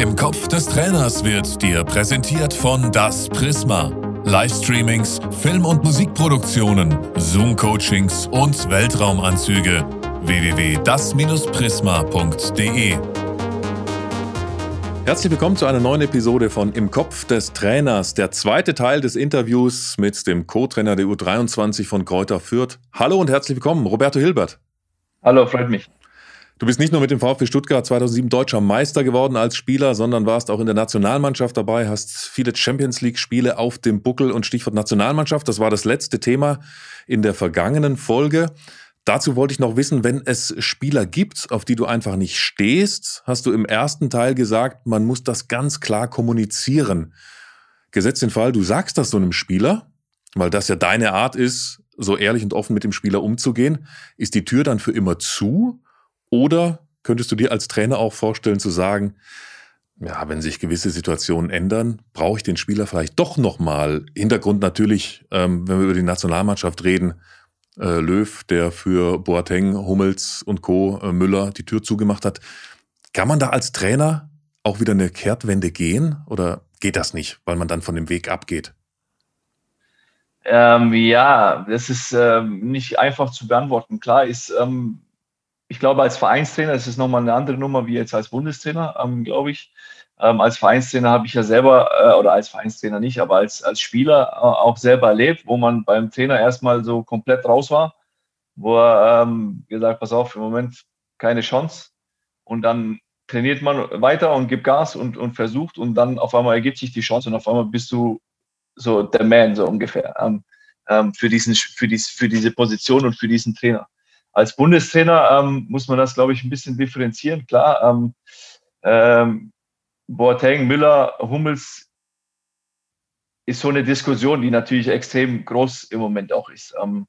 Im Kopf des Trainers wird dir präsentiert von Das Prisma. Livestreamings, Film- und Musikproduktionen, Zoom-Coachings und Weltraumanzüge. www.das-prisma.de Herzlich willkommen zu einer neuen Episode von Im Kopf des Trainers, der zweite Teil des Interviews mit dem Co-Trainer der U23 von Kräuter Fürth. Hallo und herzlich willkommen, Roberto Hilbert. Hallo, freut mich. Du bist nicht nur mit dem VfB Stuttgart 2007 deutscher Meister geworden als Spieler, sondern warst auch in der Nationalmannschaft dabei, hast viele Champions League Spiele auf dem Buckel und Stichwort Nationalmannschaft. Das war das letzte Thema in der vergangenen Folge. Dazu wollte ich noch wissen, wenn es Spieler gibt, auf die du einfach nicht stehst, hast du im ersten Teil gesagt, man muss das ganz klar kommunizieren. Gesetzt den Fall, du sagst das so einem Spieler, weil das ja deine Art ist, so ehrlich und offen mit dem Spieler umzugehen, ist die Tür dann für immer zu? Oder könntest du dir als Trainer auch vorstellen zu sagen, ja, wenn sich gewisse Situationen ändern, brauche ich den Spieler vielleicht doch nochmal. Hintergrund natürlich, ähm, wenn wir über die Nationalmannschaft reden, äh, Löw, der für Boateng, Hummels und Co. Äh, Müller die Tür zugemacht hat. Kann man da als Trainer auch wieder eine Kehrtwende gehen oder geht das nicht, weil man dann von dem Weg abgeht? Ähm, ja, das ist ähm, nicht einfach zu beantworten. Klar ist, ähm, ich glaube, als Vereinstrainer ist es nochmal eine andere Nummer wie jetzt als Bundestrainer, ähm, glaube ich. Ähm, als Vereinstrainer habe ich ja selber, äh, oder als Vereinstrainer nicht, aber als, als Spieler äh, auch selber erlebt, wo man beim Trainer erstmal so komplett raus war, wo er ähm, gesagt, pass auf, im Moment keine Chance. Und dann trainiert man weiter und gibt Gas und, und versucht und dann auf einmal ergibt sich die Chance und auf einmal bist du so der Man, so ungefähr, ähm, ähm für, diesen, für, dies, für diese Position und für diesen Trainer als Bundestrainer ähm, muss man das, glaube ich, ein bisschen differenzieren. Klar, ähm, ähm, Boateng, Müller, Hummels ist so eine Diskussion, die natürlich extrem groß im Moment auch ist. Ähm,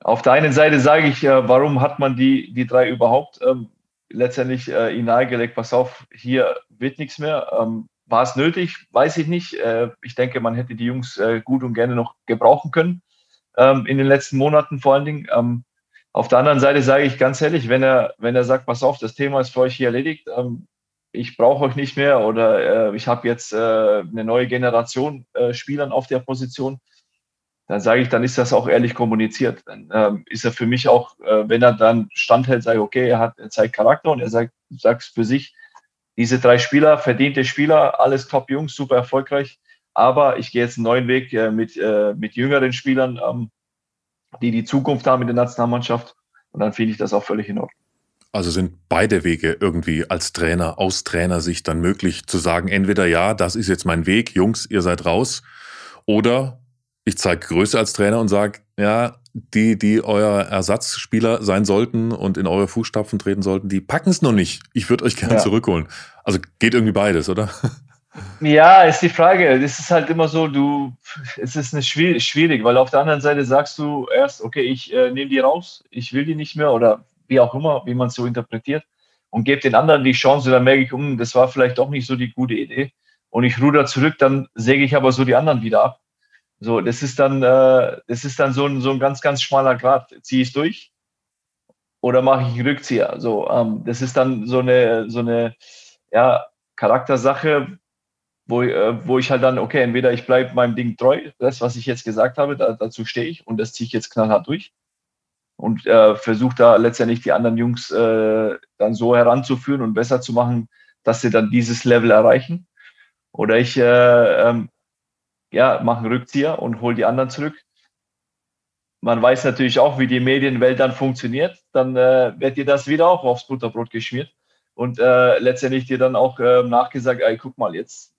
auf der einen Seite sage ich, äh, warum hat man die, die drei überhaupt ähm, letztendlich äh, ihnen nahegelegt, pass auf, hier wird nichts mehr. Ähm, war es nötig? Weiß ich nicht. Äh, ich denke, man hätte die Jungs äh, gut und gerne noch gebrauchen können in den letzten Monaten vor allen Dingen. Auf der anderen Seite sage ich ganz ehrlich, wenn er, wenn er sagt, pass auf, das Thema ist für euch hier erledigt, ähm, ich brauche euch nicht mehr oder äh, ich habe jetzt äh, eine neue Generation äh, Spielern auf der Position, dann sage ich, dann ist das auch ehrlich kommuniziert. Dann ähm, ist er für mich auch, äh, wenn er dann standhält, sage ich, okay, er, hat, er zeigt Charakter und er sagt, sagt für sich, diese drei Spieler, verdiente Spieler, alles Top-Jungs, super erfolgreich, aber ich gehe jetzt einen neuen Weg äh, mit, äh, mit jüngeren Spielern. Ähm, die die Zukunft haben in der Nationalmannschaft. Und dann finde ich das auch völlig in Ordnung. Also sind beide Wege irgendwie als Trainer, aus Trainersicht dann möglich zu sagen, entweder ja, das ist jetzt mein Weg, Jungs, ihr seid raus, oder ich zeige Größe als Trainer und sage, ja, die, die euer Ersatzspieler sein sollten und in eure Fußstapfen treten sollten, die packen es noch nicht. Ich würde euch gerne ja. zurückholen. Also geht irgendwie beides, oder? Ja, ist die Frage. Das ist halt immer so, du, es ist eine schwierig, schwierig, weil auf der anderen Seite sagst du erst, okay, ich äh, nehme die raus, ich will die nicht mehr oder wie auch immer, wie man es so interpretiert und gebe den anderen die Chance, dann merke ich, um, das war vielleicht doch nicht so die gute Idee und ich ruder zurück, dann säge ich aber so die anderen wieder ab. So, das ist dann, äh, das ist dann so ein, so ein ganz, ganz schmaler Grad. Ziehe ich es durch oder mache ich einen Rückzieher? So, ähm, das ist dann so eine, so eine, ja, Charaktersache, wo, äh, wo ich halt dann, okay, entweder ich bleibe meinem Ding treu, das, was ich jetzt gesagt habe, da, dazu stehe ich und das ziehe ich jetzt knallhart durch und äh, versuche da letztendlich die anderen Jungs äh, dann so heranzuführen und besser zu machen, dass sie dann dieses Level erreichen. Oder ich äh, ähm, ja, mache einen Rückzieher und hole die anderen zurück. Man weiß natürlich auch, wie die Medienwelt dann funktioniert. Dann äh, wird dir das wieder auch aufs Butterbrot geschmiert und äh, letztendlich dir dann auch äh, nachgesagt, ey, guck mal, jetzt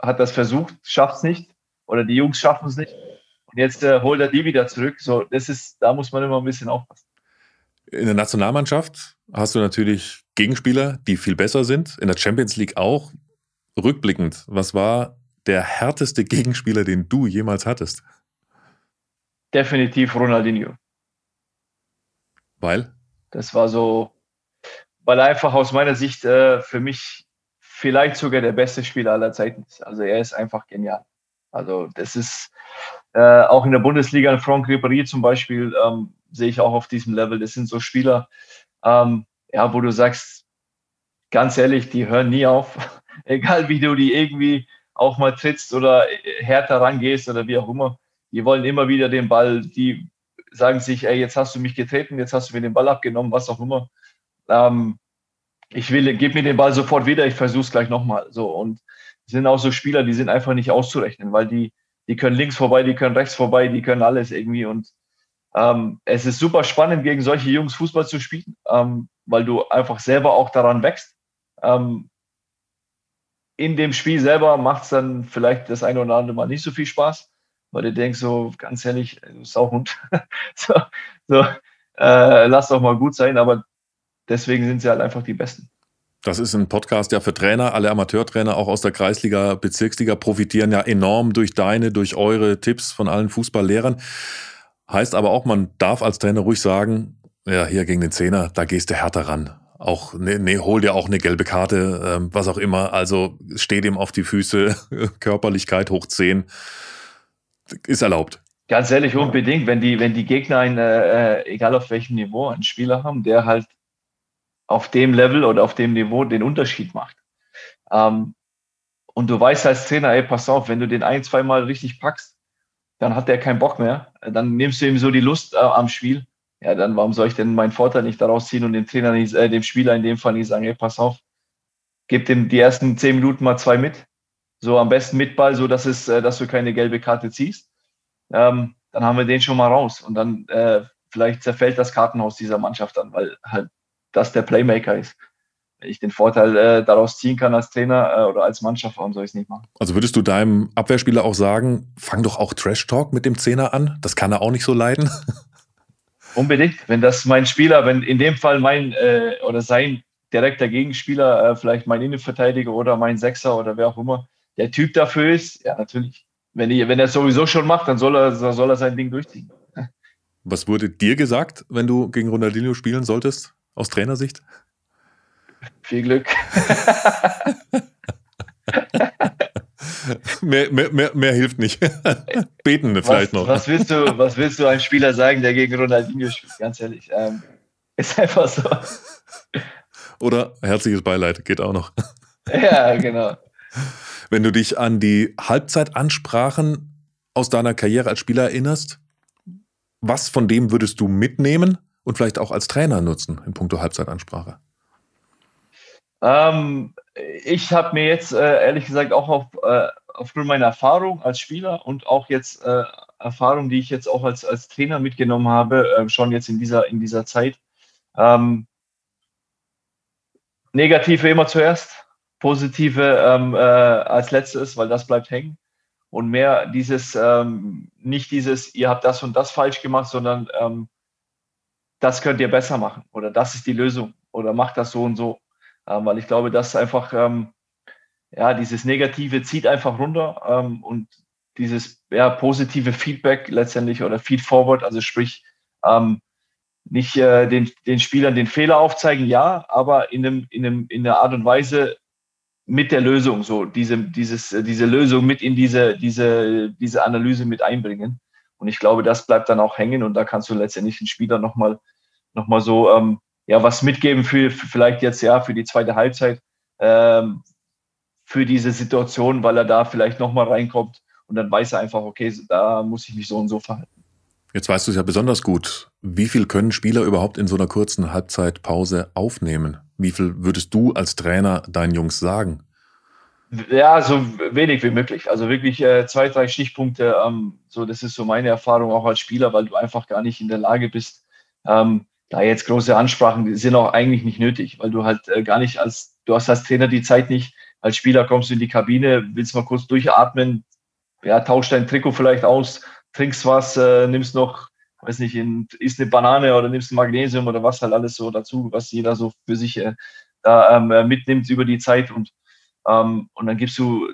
hat das versucht, schafft es nicht. Oder die Jungs schaffen es nicht. Und jetzt äh, holt er die wieder zurück. So, das ist, da muss man immer ein bisschen aufpassen. In der Nationalmannschaft hast du natürlich Gegenspieler, die viel besser sind. In der Champions League auch. Rückblickend, was war der härteste Gegenspieler, den du jemals hattest? Definitiv Ronaldinho. Weil? Das war so, weil er einfach aus meiner Sicht äh, für mich vielleicht sogar der beste Spieler aller Zeiten ist. Also er ist einfach genial. Also das ist äh, auch in der Bundesliga, in Franck Ribéry zum Beispiel, ähm, sehe ich auch auf diesem Level. Das sind so Spieler, ähm, ja, wo du sagst, ganz ehrlich, die hören nie auf. egal wie du die irgendwie auch mal trittst oder härter rangehst oder wie auch immer, die wollen immer wieder den Ball, die sagen sich, ey, jetzt hast du mich getreten, jetzt hast du mir den Ball abgenommen, was auch immer. Ähm, ich will, gib mir den Ball sofort wieder, ich versuche es gleich nochmal. So, und sind auch so Spieler, die sind einfach nicht auszurechnen, weil die, die können links vorbei, die können rechts vorbei, die können alles irgendwie. Und ähm, es ist super spannend, gegen solche Jungs Fußball zu spielen, ähm, weil du einfach selber auch daran wächst. Ähm, in dem Spiel selber macht es dann vielleicht das eine oder andere Mal nicht so viel Spaß, weil du denkst so, ganz ehrlich, Sauhund, so, so äh, lass doch mal gut sein, aber deswegen sind sie halt einfach die Besten. Das ist ein Podcast ja für Trainer. Alle Amateurtrainer auch aus der Kreisliga, Bezirksliga profitieren ja enorm durch deine, durch eure Tipps von allen Fußballlehrern. Heißt aber auch, man darf als Trainer ruhig sagen, ja, hier gegen den Zehner, da gehst du härter ran. Auch, ne, ne, hol dir auch eine gelbe Karte, ähm, was auch immer. Also steht ihm auf die Füße, Körperlichkeit hoch 10. Ist erlaubt. Ganz ehrlich, unbedingt, wenn die, wenn die Gegner, ein, äh, egal auf welchem Niveau, einen Spieler haben, der halt auf dem Level oder auf dem Niveau den Unterschied macht. Ähm, und du weißt als Trainer, ey, pass auf, wenn du den ein, zweimal richtig packst, dann hat der keinen Bock mehr. Dann nimmst du ihm so die Lust äh, am Spiel. Ja, dann warum soll ich denn meinen Vorteil nicht daraus ziehen und dem Trainer nicht, äh, dem Spieler in dem Fall nicht sagen, ey, pass auf, gib dem die ersten zehn Minuten mal zwei mit. So am besten mit Ball, so dass es, äh, dass du keine gelbe Karte ziehst. Ähm, dann haben wir den schon mal raus. Und dann äh, vielleicht zerfällt das Kartenhaus dieser Mannschaft dann, weil halt das der Playmaker ist. Wenn ich den Vorteil äh, daraus ziehen kann als Trainer äh, oder als Mannschaft, warum soll ich es nicht machen? Also würdest du deinem Abwehrspieler auch sagen, fang doch auch Trash Talk mit dem Zehner an? Das kann er auch nicht so leiden. Unbedingt. Wenn das mein Spieler, wenn in dem Fall mein äh, oder sein direkter Gegenspieler, äh, vielleicht mein Innenverteidiger oder mein Sechser oder wer auch immer, der Typ dafür ist, ja, natürlich. Wenn, ich, wenn er es sowieso schon macht, dann soll er, soll er sein Ding durchziehen. Was wurde dir gesagt, wenn du gegen Ronaldinho spielen solltest? Aus Trainersicht? Viel Glück. mehr, mehr, mehr, mehr, hilft nicht. Beten vielleicht was, noch. Was willst, du, was willst du einem Spieler sagen, der gegen Ronaldinho spielt? Ganz ehrlich. Ähm, ist einfach so. Oder herzliches Beileid, geht auch noch. Ja, genau. Wenn du dich an die Halbzeitansprachen aus deiner Karriere als Spieler erinnerst, was von dem würdest du mitnehmen und vielleicht auch als Trainer nutzen in puncto Halbzeitansprache? Ähm, ich habe mir jetzt äh, ehrlich gesagt auch auf, äh, aufgrund meiner Erfahrung als Spieler und auch jetzt äh, Erfahrung, die ich jetzt auch als, als Trainer mitgenommen habe, äh, schon jetzt in dieser, in dieser Zeit. Ähm, negative immer zuerst, positive ähm, äh, als letztes, weil das bleibt hängen. Und mehr dieses, ähm, nicht dieses, ihr habt das und das falsch gemacht, sondern ähm, das könnt ihr besser machen oder das ist die Lösung oder macht das so und so. Ähm, weil ich glaube, dass einfach, ähm, ja, dieses Negative zieht einfach runter ähm, und dieses ja, positive Feedback letztendlich oder Feedforward, also sprich, ähm, nicht äh, den, den Spielern den Fehler aufzeigen, ja, aber in, einem, in, einem, in der Art und Weise mit der Lösung, so diese, dieses, äh, diese Lösung mit in diese, diese, diese Analyse mit einbringen. Und ich glaube, das bleibt dann auch hängen und da kannst du letztendlich den Spieler nochmal nochmal so ähm, ja, was mitgeben für, für, vielleicht jetzt ja für die zweite Halbzeit, ähm, für diese Situation, weil er da vielleicht nochmal reinkommt und dann weiß er einfach, okay, da muss ich mich so und so verhalten. Jetzt weißt du es ja besonders gut. Wie viel können Spieler überhaupt in so einer kurzen Halbzeitpause aufnehmen? Wie viel würdest du als Trainer deinen Jungs sagen? Ja, so wenig wie möglich. Also wirklich äh, zwei, drei Stichpunkte. Ähm, so, das ist so meine Erfahrung auch als Spieler, weil du einfach gar nicht in der Lage bist, ähm, da jetzt große Ansprachen sind auch eigentlich nicht nötig, weil du halt äh, gar nicht als, du hast als Trainer die Zeit nicht, als Spieler kommst du in die Kabine, willst mal kurz durchatmen, ja, tausch dein Trikot vielleicht aus, trinkst was, äh, nimmst noch, weiß nicht, in, isst eine Banane oder nimmst ein Magnesium oder was halt alles so dazu, was jeder so für sich äh, da ähm, äh, mitnimmt über die Zeit. Und, ähm, und dann gibst du,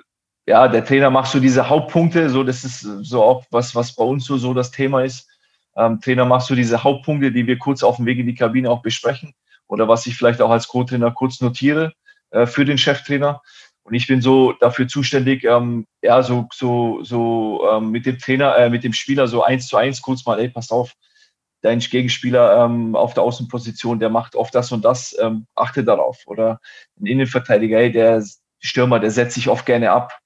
ja, der Trainer machst du diese Hauptpunkte, so das ist so auch was, was bei uns so, so das Thema ist ähm, Trainer, machst du diese Hauptpunkte, die wir kurz auf dem Weg in die Kabine auch besprechen oder was ich vielleicht auch als Co-Trainer kurz notiere äh, für den Cheftrainer. Und ich bin so dafür zuständig, ähm, ja, so, so, so ähm, mit dem Trainer, äh, mit dem Spieler so eins zu eins kurz mal, ey, pass auf, dein Gegenspieler ähm, auf der Außenposition, der macht oft das und das, ähm, achte darauf. Oder ein Innenverteidiger, ey, der Stürmer, der setzt sich oft gerne ab,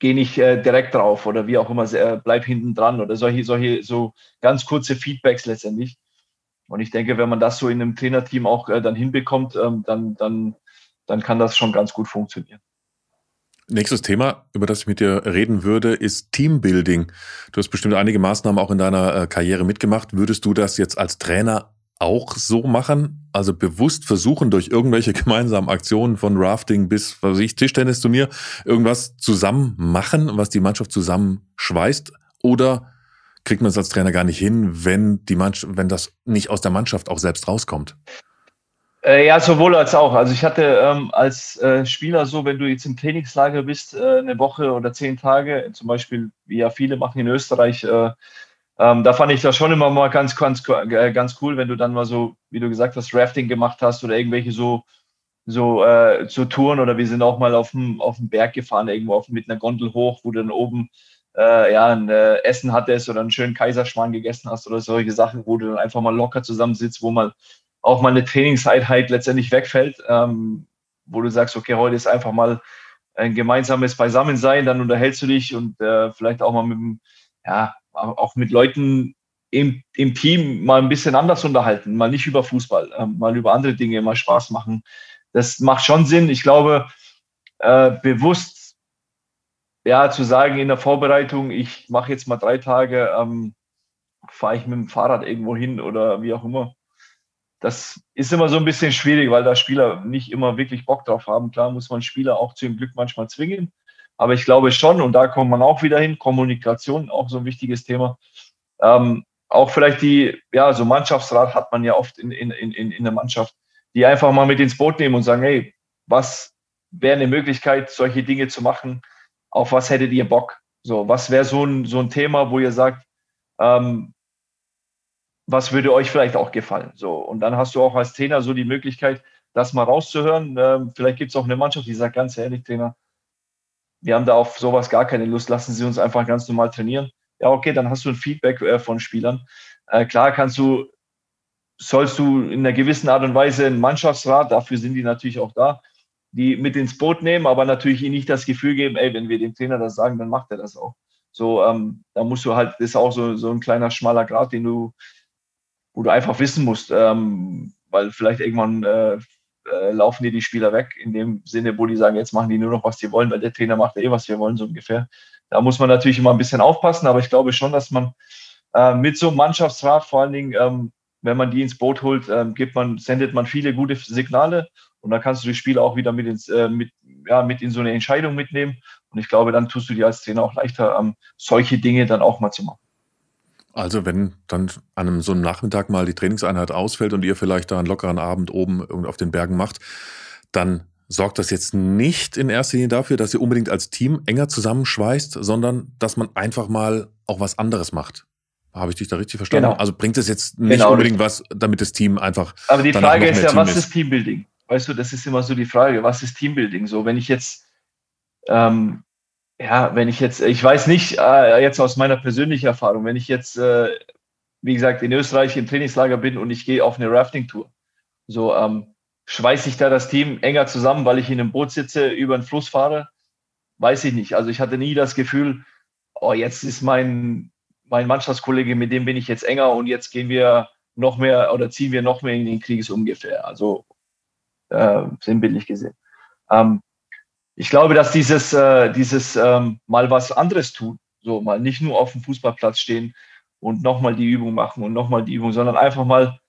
geh nicht äh, direkt drauf oder wie auch immer, äh, bleib hinten dran oder solche, solche so ganz kurze Feedbacks letztendlich. Und ich denke, wenn man das so in einem Trainerteam auch äh, dann hinbekommt, ähm, dann, dann, dann kann das schon ganz gut funktionieren. Nächstes Thema, über das ich mit dir reden würde, ist Teambuilding. Du hast bestimmt einige Maßnahmen auch in deiner äh, Karriere mitgemacht. Würdest du das jetzt als Trainer auch so machen? Also bewusst versuchen, durch irgendwelche gemeinsamen Aktionen von Rafting bis, was weiß ich, Tischtennisturnier, irgendwas zusammen machen, was die Mannschaft zusammenschweißt? Oder kriegt man es als Trainer gar nicht hin, wenn die Mannschaft, wenn das nicht aus der Mannschaft auch selbst rauskommt? Äh, ja, sowohl als auch. Also ich hatte ähm, als äh, Spieler so, wenn du jetzt im Trainingslager bist, äh, eine Woche oder zehn Tage, zum Beispiel, wie ja viele machen in Österreich, äh, ähm, da fand ich das schon immer mal ganz, ganz, äh, ganz cool, wenn du dann mal so, wie du gesagt hast, Rafting gemacht hast oder irgendwelche so, so, äh, so Touren oder wir sind auch mal auf dem, auf dem Berg gefahren, irgendwo auf, mit einer Gondel hoch, wo du dann oben äh, ja, ein äh, Essen hattest oder einen schönen Kaiserschmarrn gegessen hast oder solche Sachen, wo du dann einfach mal locker zusammensitzt, wo mal auch mal eine Trainingseinheit letztendlich wegfällt, ähm, wo du sagst, okay, heute ist einfach mal ein gemeinsames Beisammensein, dann unterhältst du dich und äh, vielleicht auch mal mit ja, auch mit Leuten im, im Team mal ein bisschen anders unterhalten, mal nicht über Fußball, äh, mal über andere Dinge, mal Spaß machen. Das macht schon Sinn. Ich glaube, äh, bewusst ja, zu sagen in der Vorbereitung, ich mache jetzt mal drei Tage, ähm, fahre ich mit dem Fahrrad irgendwo hin oder wie auch immer das ist immer so ein bisschen schwierig, weil da Spieler nicht immer wirklich Bock drauf haben. Klar muss man Spieler auch zu dem Glück manchmal zwingen. Aber ich glaube schon, und da kommt man auch wieder hin, Kommunikation, auch so ein wichtiges Thema. Ähm, auch vielleicht die, ja, so Mannschaftsrat hat man ja oft in, in, in, in der Mannschaft, die einfach mal mit ins Boot nehmen und sagen, hey, was wäre eine Möglichkeit, solche Dinge zu machen? Auf was hättet ihr Bock? So, was wäre so ein, so ein Thema, wo ihr sagt, ähm, was würde euch vielleicht auch gefallen? So, und dann hast du auch als Trainer so die Möglichkeit, das mal rauszuhören. Ähm, vielleicht gibt es auch eine Mannschaft, die sagt ganz ehrlich, Trainer, wir haben da auf sowas gar keine Lust, lassen Sie uns einfach ganz normal trainieren. Ja, okay, dann hast du ein Feedback äh, von Spielern. Äh, klar kannst du, sollst du in einer gewissen Art und Weise einen Mannschaftsrat, dafür sind die natürlich auch da, die mit ins Boot nehmen, aber natürlich ihnen nicht das Gefühl geben, ey, wenn wir dem Trainer das sagen, dann macht er das auch. So, ähm, da musst du halt, das ist auch so, so ein kleiner schmaler Grad, den du, wo du einfach wissen musst, ähm, weil vielleicht irgendwann äh, äh, laufen dir die Spieler weg, in dem Sinne, wo die sagen, jetzt machen die nur noch, was die wollen, weil der Trainer macht eh, was wir wollen, so ungefähr. Da muss man natürlich immer ein bisschen aufpassen, aber ich glaube schon, dass man äh, mit so einem Mannschaftsrat, vor allen Dingen, ähm, wenn man die ins Boot holt, ähm, gibt man, sendet man viele gute Signale und dann kannst du die Spieler auch wieder mit, ins, äh, mit, ja, mit in so eine Entscheidung mitnehmen. Und ich glaube, dann tust du dir als Trainer auch leichter, ähm, solche Dinge dann auch mal zu machen. Also wenn dann an einem so einem Nachmittag mal die Trainingseinheit ausfällt und ihr vielleicht da einen lockeren Abend oben auf den Bergen macht, dann sorgt das jetzt nicht in erster Linie dafür, dass ihr unbedingt als Team enger zusammenschweißt, sondern dass man einfach mal auch was anderes macht. Habe ich dich da richtig verstanden? Genau. Also bringt es jetzt nicht genau. unbedingt was, damit das Team einfach. Aber die Frage ist ja, Team was ist. ist Teambuilding? Weißt du, das ist immer so die Frage, was ist Teambuilding? So, wenn ich jetzt ähm, ja, wenn ich jetzt, ich weiß nicht, äh, jetzt aus meiner persönlichen Erfahrung, wenn ich jetzt, äh, wie gesagt, in Österreich im Trainingslager bin und ich gehe auf eine Rafting-Tour, so ähm, schweiße ich da das Team enger zusammen, weil ich in einem Boot sitze, über den Fluss fahre, weiß ich nicht. Also ich hatte nie das Gefühl, oh, jetzt ist mein, mein Mannschaftskollege, mit dem bin ich jetzt enger und jetzt gehen wir noch mehr oder ziehen wir noch mehr in den Krieg, so ungefähr. Also äh, sinnbildlich gesehen. Ähm, ich glaube, dass dieses, äh, dieses ähm, mal was anderes tun, so mal nicht nur auf dem Fußballplatz stehen und nochmal die Übung machen und nochmal die Übung, sondern einfach mal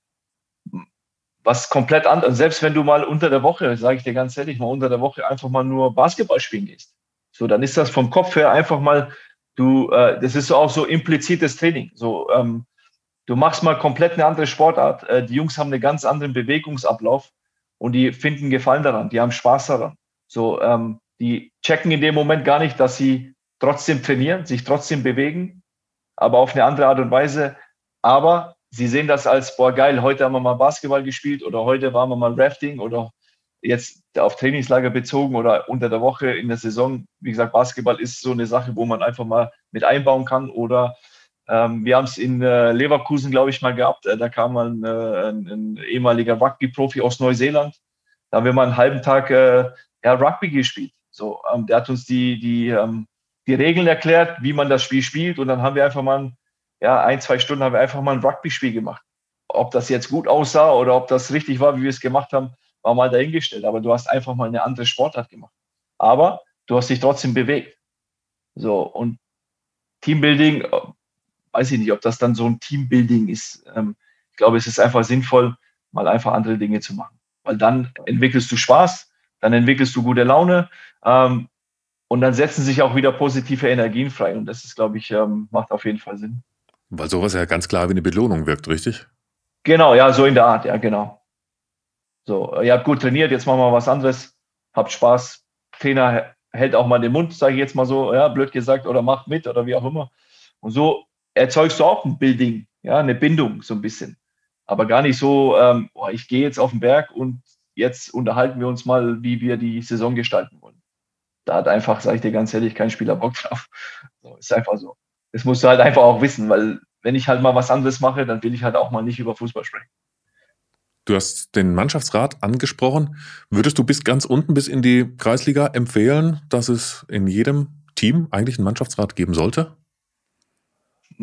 was komplett anderes. Selbst wenn du mal unter der Woche, sage ich dir ganz ehrlich, mal unter der Woche einfach mal nur Basketball spielen gehst. So, dann ist das vom Kopf her einfach mal, du, äh, das ist auch so implizites Training. So, ähm, du machst mal komplett eine andere Sportart. Äh, die Jungs haben einen ganz anderen Bewegungsablauf und die finden Gefallen daran, die haben Spaß daran. So, ähm, die checken in dem Moment gar nicht, dass sie trotzdem trainieren, sich trotzdem bewegen, aber auf eine andere Art und Weise. Aber sie sehen das als, boah, geil, heute haben wir mal Basketball gespielt oder heute waren wir mal Rafting oder jetzt auf Trainingslager bezogen oder unter der Woche in der Saison. Wie gesagt, Basketball ist so eine Sache, wo man einfach mal mit einbauen kann. Oder ähm, wir haben es in äh, Leverkusen, glaube ich, mal gehabt. Äh, da kam mal ein, äh, ein, ein ehemaliger Rugby-Profi aus Neuseeland. Da haben wir mal einen halben Tag äh, ja, Rugby gespielt. So, ähm, der hat uns die, die, ähm, die Regeln erklärt, wie man das Spiel spielt. Und dann haben wir einfach mal, ja, ein, zwei Stunden haben wir einfach mal ein Rugby-Spiel gemacht. Ob das jetzt gut aussah oder ob das richtig war, wie wir es gemacht haben, war mal dahingestellt. Aber du hast einfach mal eine andere Sportart gemacht. Aber du hast dich trotzdem bewegt. So, und Teambuilding, äh, weiß ich nicht, ob das dann so ein Teambuilding ist. Ähm, ich glaube, es ist einfach sinnvoll, mal einfach andere Dinge zu machen. Weil dann entwickelst du Spaß, dann entwickelst du gute Laune ähm, und dann setzen sich auch wieder positive Energien frei. Und das ist, glaube ich, ähm, macht auf jeden Fall Sinn. Weil sowas ja ganz klar wie eine Belohnung wirkt, richtig? Genau, ja, so in der Art, ja, genau. So, ihr habt gut trainiert, jetzt machen wir was anderes, habt Spaß. Trainer hält auch mal den Mund, sage ich jetzt mal so, ja, blöd gesagt, oder macht mit oder wie auch immer. Und so erzeugst du auch ein Building, ja, eine Bindung so ein bisschen. Aber gar nicht so, ähm, oh, ich gehe jetzt auf den Berg und jetzt unterhalten wir uns mal, wie wir die Saison gestalten wollen. Da hat einfach, sage ich dir ganz ehrlich, kein Spieler Bock drauf. So, ist einfach so. Das musst du halt einfach auch wissen, weil wenn ich halt mal was anderes mache, dann will ich halt auch mal nicht über Fußball sprechen. Du hast den Mannschaftsrat angesprochen. Würdest du bis ganz unten, bis in die Kreisliga empfehlen, dass es in jedem Team eigentlich einen Mannschaftsrat geben sollte?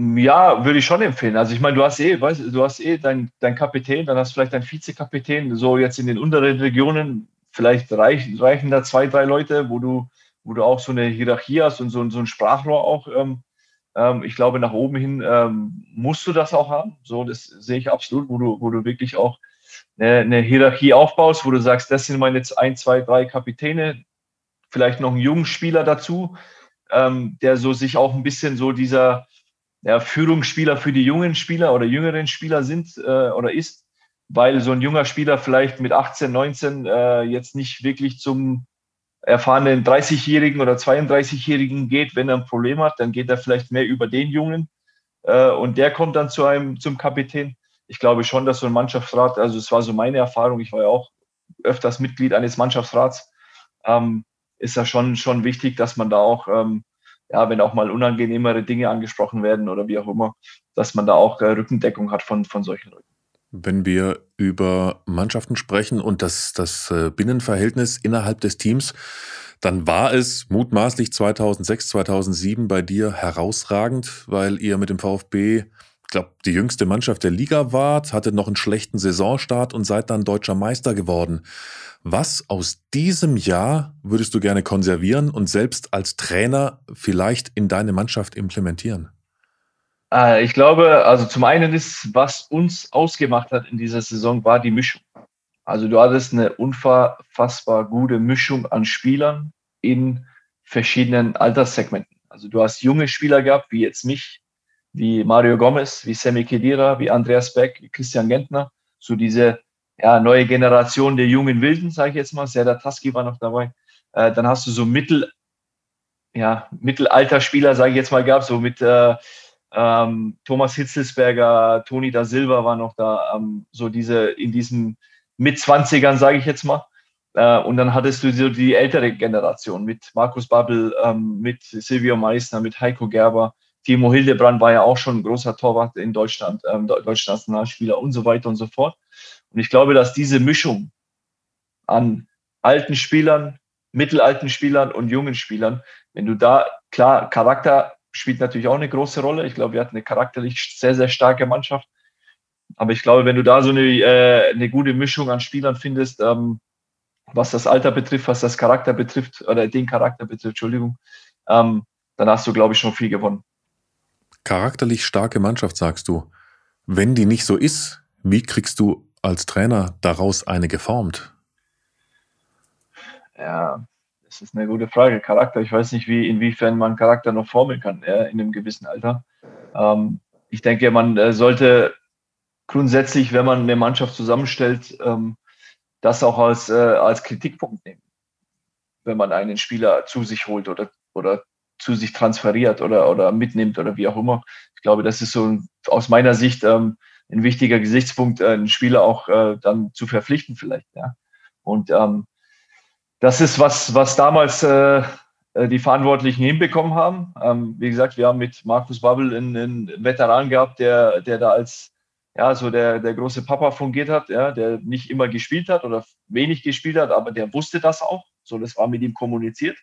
Ja, würde ich schon empfehlen. Also ich meine, du hast eh, weißt, du hast eh deinen dein Kapitän, dann hast du vielleicht deinen Vizekapitän. So jetzt in den unteren Regionen, vielleicht reichen, reichen da zwei, drei Leute, wo du, wo du auch so eine Hierarchie hast und so, so ein Sprachrohr auch. Ähm, ähm, ich glaube, nach oben hin ähm, musst du das auch haben. So, das sehe ich absolut, wo du, wo du wirklich auch eine, eine Hierarchie aufbaust, wo du sagst, das sind meine ein, zwei, drei Kapitäne, vielleicht noch einen jungen Spieler dazu, ähm, der so sich auch ein bisschen so dieser ja, Führungsspieler für die jungen Spieler oder jüngeren Spieler sind äh, oder ist, weil so ein junger Spieler vielleicht mit 18, 19 äh, jetzt nicht wirklich zum erfahrenen 30-Jährigen oder 32-Jährigen geht, wenn er ein Problem hat, dann geht er vielleicht mehr über den Jungen äh, und der kommt dann zu einem zum Kapitän. Ich glaube schon, dass so ein Mannschaftsrat, also es war so meine Erfahrung, ich war ja auch öfters Mitglied eines Mannschaftsrats, ähm, ist ja schon, schon wichtig, dass man da auch ähm, ja, wenn auch mal unangenehmere Dinge angesprochen werden oder wie auch immer, dass man da auch äh, Rückendeckung hat von, von solchen Leuten. Wenn wir über Mannschaften sprechen und das, das äh, Binnenverhältnis innerhalb des Teams, dann war es mutmaßlich 2006, 2007 bei dir herausragend, weil ihr mit dem VfB, ich glaube, die jüngste Mannschaft der Liga wart, hattet noch einen schlechten Saisonstart und seid dann deutscher Meister geworden. Was aus diesem Jahr würdest du gerne konservieren und selbst als Trainer vielleicht in deine Mannschaft implementieren? Äh, ich glaube, also zum einen ist, was uns ausgemacht hat in dieser Saison, war die Mischung. Also du hattest eine unfassbar gute Mischung an Spielern in verschiedenen Alterssegmenten. Also du hast junge Spieler gehabt, wie jetzt mich, wie Mario Gomez, wie Sammy Kedira, wie Andreas Beck, Christian Gentner. So diese ja, neue Generation der jungen Wilden, sage ich jetzt mal. Serdar Taski war noch dabei. Äh, dann hast du so Mittel, ja, Mittelalterspieler, sage ich jetzt mal, gab so mit äh, ähm, Thomas Hitzelsberger, Toni da Silva war noch da, ähm, so diese in diesen Mitzwanzigern, sage ich jetzt mal. Äh, und dann hattest du so die ältere Generation mit Markus Babbel, ähm, mit Silvio Meissner, mit Heiko Gerber. Timo Hildebrand war ja auch schon ein großer Torwart in Deutschland, ähm, deutscher Nationalspieler und so weiter und so fort. Und ich glaube, dass diese Mischung an alten Spielern, mittelalten Spielern und jungen Spielern, wenn du da, klar, Charakter spielt natürlich auch eine große Rolle. Ich glaube, wir hatten eine charakterlich sehr, sehr starke Mannschaft. Aber ich glaube, wenn du da so eine, äh, eine gute Mischung an Spielern findest, ähm, was das Alter betrifft, was das Charakter betrifft, oder den Charakter betrifft, Entschuldigung, ähm, dann hast du, glaube ich, schon viel gewonnen. Charakterlich starke Mannschaft, sagst du. Wenn die nicht so ist, wie kriegst du als Trainer daraus eine geformt? Ja, das ist eine gute Frage. Charakter, ich weiß nicht, wie, inwiefern man Charakter noch formen kann ja, in einem gewissen Alter. Ähm, ich denke, man äh, sollte grundsätzlich, wenn man eine Mannschaft zusammenstellt, ähm, das auch als, äh, als Kritikpunkt nehmen. Wenn man einen Spieler zu sich holt oder, oder zu sich transferiert oder, oder mitnimmt oder wie auch immer. Ich glaube, das ist so aus meiner Sicht ähm, ein wichtiger Gesichtspunkt, äh, einen Spieler auch äh, dann zu verpflichten vielleicht. Ja. Und ähm, das ist was, was damals äh, äh, die Verantwortlichen hinbekommen haben. Ähm, wie gesagt, wir haben mit Markus Babbel einen, einen Veteran gehabt, der, der da als ja, so der, der große Papa fungiert hat, ja, der nicht immer gespielt hat oder wenig gespielt hat, aber der wusste das auch. So, das war mit ihm kommuniziert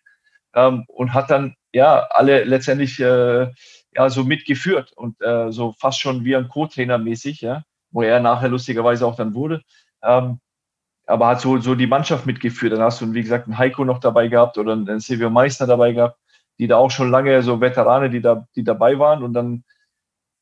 ähm, und hat dann ja alle letztendlich äh, ja so mitgeführt und äh, so fast schon wie ein Co-Trainer mäßig, ja, wo er nachher lustigerweise auch dann wurde. Ähm, aber hat so, so die Mannschaft mitgeführt. Dann hast du, wie gesagt, einen Heiko noch dabei gehabt oder einen Silvio Meister dabei gehabt, die da auch schon lange so Veterane, die da, die dabei waren. Und dann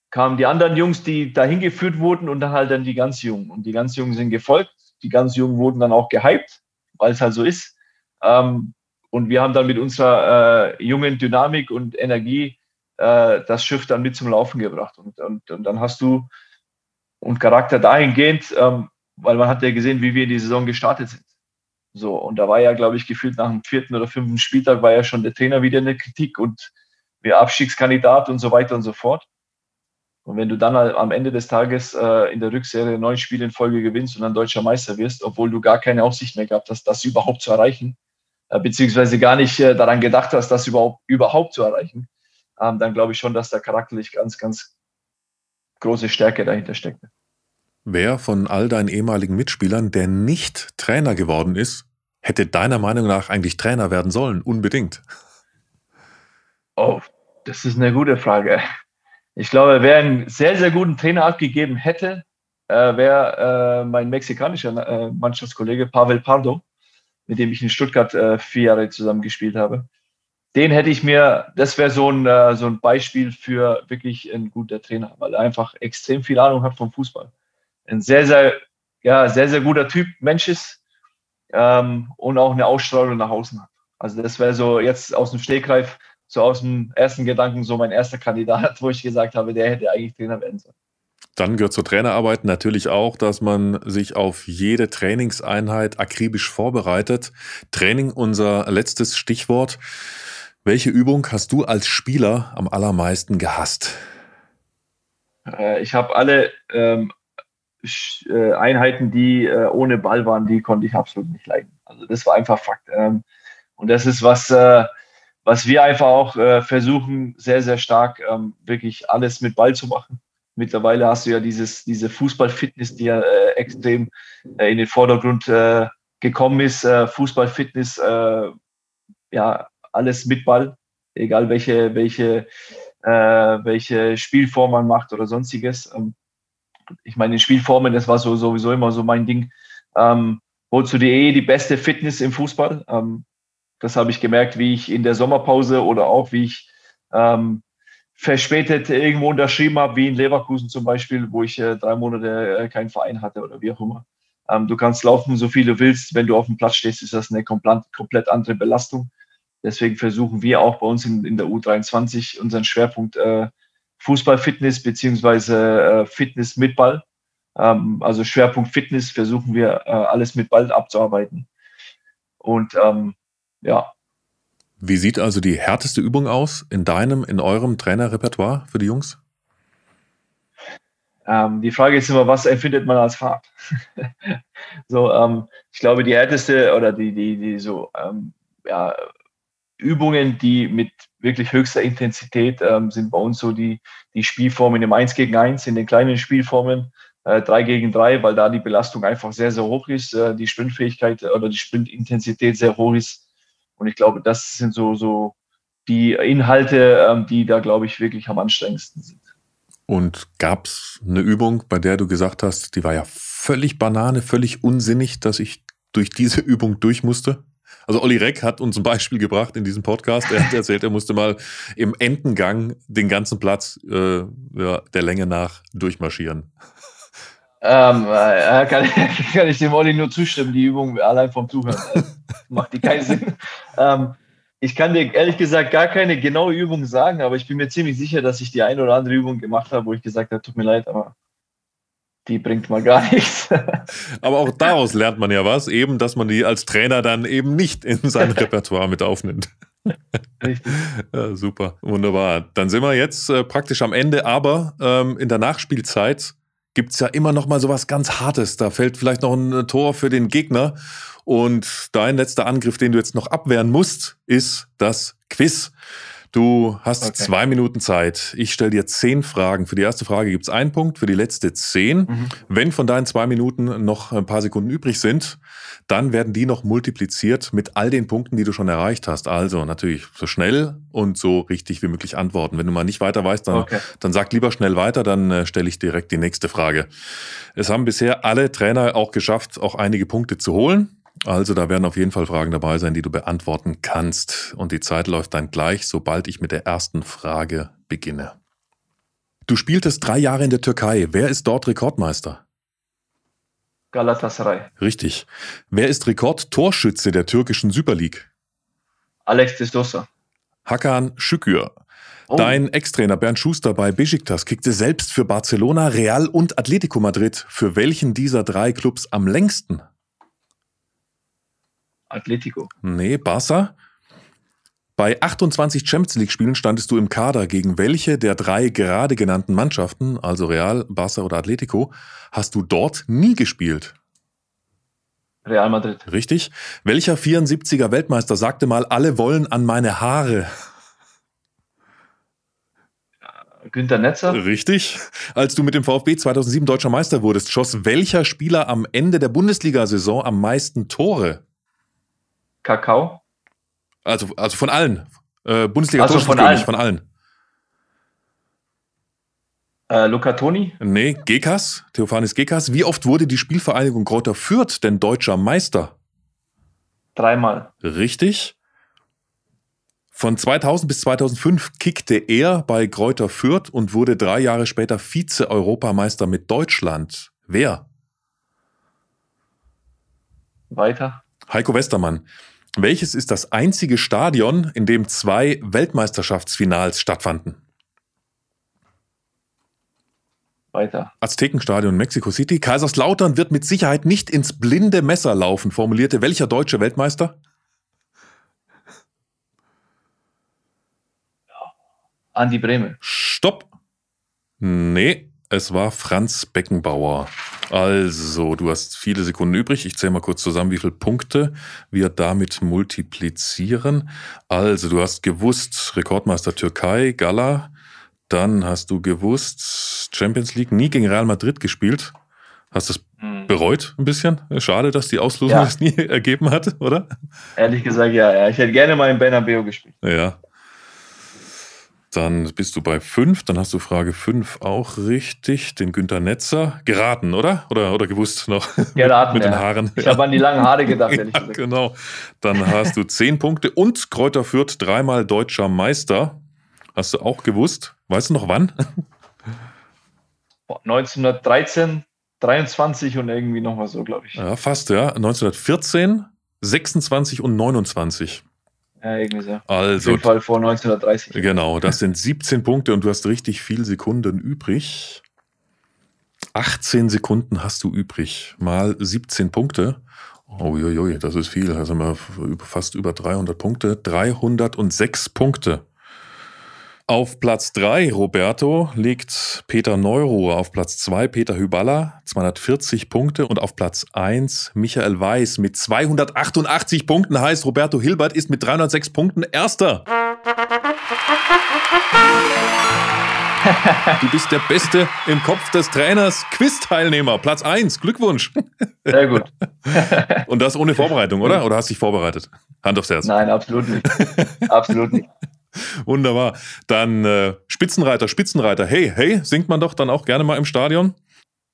kamen die anderen Jungs, die dahin geführt wurden und dann halt dann die ganz Jungen. Und die ganz Jungen sind gefolgt. Die ganz Jungen wurden dann auch gehypt, weil es halt so ist. Ähm, und wir haben dann mit unserer äh, jungen Dynamik und Energie äh, das Schiff dann mit zum Laufen gebracht. Und, und, und dann hast du und Charakter dahingehend, ähm, weil man hat ja gesehen, wie wir in die Saison gestartet sind. So, und da war ja, glaube ich, gefühlt nach dem vierten oder fünften Spieltag war ja schon der Trainer wieder in der Kritik und wir Abstiegskandidat und so weiter und so fort. Und wenn du dann am Ende des Tages äh, in der Rückserie neun Spiele in Folge gewinnst und dann deutscher Meister wirst, obwohl du gar keine Aussicht mehr gehabt hast, das überhaupt zu erreichen, äh, beziehungsweise gar nicht äh, daran gedacht hast, das überhaupt, überhaupt zu erreichen, ähm, dann glaube ich schon, dass da charakterlich ganz, ganz große Stärke dahinter steckt. Wer von all deinen ehemaligen Mitspielern, der nicht Trainer geworden ist, hätte deiner Meinung nach eigentlich Trainer werden sollen? Unbedingt. Oh, das ist eine gute Frage. Ich glaube, wer einen sehr, sehr guten Trainer abgegeben hätte, äh, wäre äh, mein mexikanischer äh, Mannschaftskollege Pavel Pardo, mit dem ich in Stuttgart äh, vier Jahre zusammen gespielt habe. Den hätte ich mir, das wäre so ein, äh, so ein Beispiel für wirklich ein guter Trainer, weil er einfach extrem viel Ahnung hat vom Fußball. Ein sehr, sehr, ja, sehr, sehr guter Typ, Mensch ist ähm, und auch eine Ausstrahlung nach außen hat. Also das wäre so jetzt aus dem Stegreif so aus dem ersten Gedanken so mein erster Kandidat, wo ich gesagt habe, der hätte eigentlich Trainer werden sollen. Dann gehört zur Trainerarbeit natürlich auch, dass man sich auf jede Trainingseinheit akribisch vorbereitet. Training, unser letztes Stichwort. Welche Übung hast du als Spieler am allermeisten gehasst? Äh, ich habe alle ähm, äh, Einheiten, die äh, ohne Ball waren, die konnte ich absolut nicht leiden. Also das war einfach Fakt. Ähm, und das ist was, äh, was wir einfach auch äh, versuchen, sehr, sehr stark ähm, wirklich alles mit Ball zu machen. Mittlerweile hast du ja dieses, diese Fußballfitness, die ja äh, extrem in den Vordergrund gekommen ist. Fußballfitness, ja, alles mit Ball, egal welche, welche, welche Spielform man macht oder sonstiges. Ähm, ich meine, in Spielformen, das war so, sowieso immer so mein Ding. Ähm, eh die beste Fitness im Fußball? Ähm, das habe ich gemerkt, wie ich in der Sommerpause oder auch wie ich ähm, verspätet irgendwo unterschrieben habe, wie in Leverkusen zum Beispiel, wo ich äh, drei Monate äh, keinen Verein hatte oder wie auch immer. Ähm, du kannst laufen, so viel du willst. Wenn du auf dem Platz stehst, ist das eine komplett andere Belastung. Deswegen versuchen wir auch bei uns in, in der U23 unseren Schwerpunkt äh, Fußball-Fitness beziehungsweise äh, Fitness mit Ball. Ähm, also Schwerpunkt Fitness versuchen wir äh, alles mit Ball abzuarbeiten. Und ähm, ja. Wie sieht also die härteste Übung aus in deinem, in eurem Trainerrepertoire für die Jungs? Ähm, die Frage ist immer, was empfindet man als hart? so, ähm, ich glaube, die härteste oder die, die, die so, ähm, ja, Übungen, die mit wirklich höchster Intensität ähm, sind bei uns so die, die Spielformen im 1 gegen 1, in den kleinen Spielformen, äh, 3 gegen 3, weil da die Belastung einfach sehr, sehr hoch ist, äh, die Sprintfähigkeit oder die Sprintintensität sehr hoch ist. Und ich glaube, das sind so, so die Inhalte, ähm, die da, glaube ich, wirklich am anstrengendsten sind. Und gab es eine Übung, bei der du gesagt hast, die war ja völlig Banane, völlig unsinnig, dass ich durch diese Übung durch musste? Also Olli Reck hat uns ein Beispiel gebracht in diesem Podcast. Er hat erzählt, er musste mal im Endengang den ganzen Platz äh, ja, der Länge nach durchmarschieren. Ähm, äh, kann, kann, ich dem Olli nur zustimmen, die Übung allein vom Zuhören. Äh, macht die keinen Sinn. Ähm, ich kann dir ehrlich gesagt gar keine genaue Übung sagen, aber ich bin mir ziemlich sicher, dass ich die eine oder andere Übung gemacht habe, wo ich gesagt habe, tut mir leid, aber die bringt mal gar nichts. aber auch daraus lernt man ja was, eben, dass man die als Trainer dann eben nicht in sein Repertoire mit aufnimmt. Richtig. Ja, super, wunderbar. Dann sind wir jetzt äh, praktisch am Ende, aber ähm, in der Nachspielzeit gibt es ja immer noch mal so was ganz Hartes. Da fällt vielleicht noch ein Tor für den Gegner. Und dein letzter Angriff, den du jetzt noch abwehren musst, ist das Quiz. Du hast okay. zwei Minuten Zeit. Ich stelle dir zehn Fragen. Für die erste Frage gibt es einen Punkt, für die letzte zehn. Mhm. Wenn von deinen zwei Minuten noch ein paar Sekunden übrig sind, dann werden die noch multipliziert mit all den Punkten, die du schon erreicht hast. Also natürlich so schnell und so richtig wie möglich antworten. Wenn du mal nicht weiter weißt, dann, okay. dann sag lieber schnell weiter, dann äh, stelle ich direkt die nächste Frage. Es haben bisher alle Trainer auch geschafft, auch einige Punkte zu holen. Also da werden auf jeden Fall Fragen dabei sein, die du beantworten kannst. Und die Zeit läuft dann gleich, sobald ich mit der ersten Frage beginne. Du spieltest drei Jahre in der Türkei. Wer ist dort Rekordmeister? Galatasaray. Richtig. Wer ist Rekordtorschütze der türkischen Super League? Alex de Sosa. Hakan Şükür. Oh. Dein Ex-Trainer Bernd Schuster bei Besiktas kickte selbst für Barcelona, Real und Atletico Madrid. Für welchen dieser drei Clubs am längsten? Atletico. Nee, Barca. Bei 28 Champions League-Spielen standest du im Kader. Gegen welche der drei gerade genannten Mannschaften, also Real, Barca oder Atletico, hast du dort nie gespielt? Real Madrid. Richtig. Welcher 74er Weltmeister sagte mal, alle wollen an meine Haare? Günter Netzer. Richtig. Als du mit dem VfB 2007 deutscher Meister wurdest, schoss welcher Spieler am Ende der Bundesliga-Saison am meisten Tore? Kakao? Also, also von allen. Äh, Bundesliga also von allen. von allen. Äh, Luca Toni? Nee, Gekas, Theophanis Gekas. Wie oft wurde die Spielvereinigung Kräuter Fürth denn deutscher Meister? Dreimal. Richtig. Von 2000 bis 2005 kickte er bei Kräuter Fürth und wurde drei Jahre später Vize-Europameister mit Deutschland. Wer? Weiter. Heiko Westermann. Welches ist das einzige Stadion, in dem zwei Weltmeisterschaftsfinals stattfanden? Weiter. Aztekenstadion Mexico City. Kaiserslautern wird mit Sicherheit nicht ins blinde Messer laufen, formulierte welcher deutsche Weltmeister? Andi Breme. Stopp. Nee, es war Franz Beckenbauer. Also, du hast viele Sekunden übrig. Ich zähle mal kurz zusammen, wie viele Punkte wir damit multiplizieren. Also, du hast gewusst, Rekordmeister Türkei, Gala. Dann hast du gewusst, Champions League, nie gegen Real Madrid gespielt. Hast du es hm. bereut ein bisschen? Schade, dass die Auslosung ja. das nie ergeben hat, oder? Ehrlich gesagt, ja, ja. Ich hätte gerne mal in Bernabeu gespielt. Ja. Dann bist du bei 5, dann hast du Frage 5 auch richtig. Den Günter Netzer. Geraten, oder? Oder, oder gewusst noch? Geraten. Mit ja. den Haaren. Ich habe an die langen Haare gedacht, ehrlich ja, gesagt. Genau. Dann hast du 10 Punkte und Kräuter führt dreimal deutscher Meister. Hast du auch gewusst? Weißt du noch wann? 1913, 23 und irgendwie noch mal so, glaube ich. Ja, fast, ja. 1914, 26 und 29. Ja, irgendwie so. Also, Auf jeden Fall vor 1930. Genau, das sind 17 Punkte und du hast richtig viel Sekunden übrig. 18 Sekunden hast du übrig, mal 17 Punkte. Uiuiui, das ist viel. Da sind wir fast über 300 Punkte. 306 Punkte. Auf Platz 3, Roberto, liegt Peter Neuruhr. Auf Platz 2 Peter Hyballa, 240 Punkte. Und auf Platz 1 Michael Weiß mit 288 Punkten. Heißt, Roberto Hilbert ist mit 306 Punkten Erster. Du bist der Beste im Kopf des Trainers. Quiz-Teilnehmer, Platz 1. Glückwunsch. Sehr gut. Und das ohne Vorbereitung, oder? Oder hast du dich vorbereitet? Hand aufs Herz. Nein, absolut nicht. Absolut nicht. Wunderbar. Dann äh, Spitzenreiter, Spitzenreiter. Hey, hey, singt man doch dann auch gerne mal im Stadion?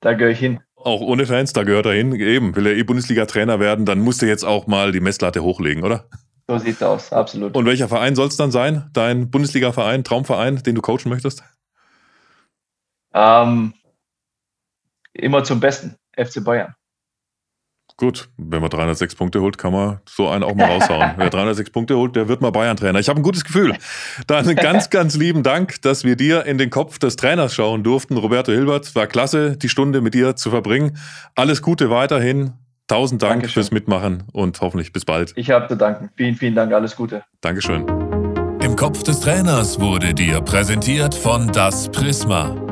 Da gehöre ich hin. Auch ohne Fans, da gehört er hin. Eben, will er eh Bundesliga-Trainer werden, dann muss er jetzt auch mal die Messlatte hochlegen, oder? So sieht's aus, absolut. Und welcher Verein soll es dann sein? Dein Bundesliga-Verein, Traumverein, den du coachen möchtest? Ähm, immer zum Besten, FC Bayern. Gut, wenn man 306 Punkte holt, kann man so einen auch mal raushauen. Wer 306 Punkte holt, der wird mal Bayern-Trainer. Ich habe ein gutes Gefühl. Dann ganz, ganz lieben Dank, dass wir dir in den Kopf des Trainers schauen durften. Roberto Hilbert, war klasse, die Stunde mit dir zu verbringen. Alles Gute weiterhin. Tausend Dank Dankeschön. fürs Mitmachen und hoffentlich bis bald. Ich habe zu danken. Vielen, vielen Dank. Alles Gute. Dankeschön. Im Kopf des Trainers wurde dir präsentiert von Das Prisma.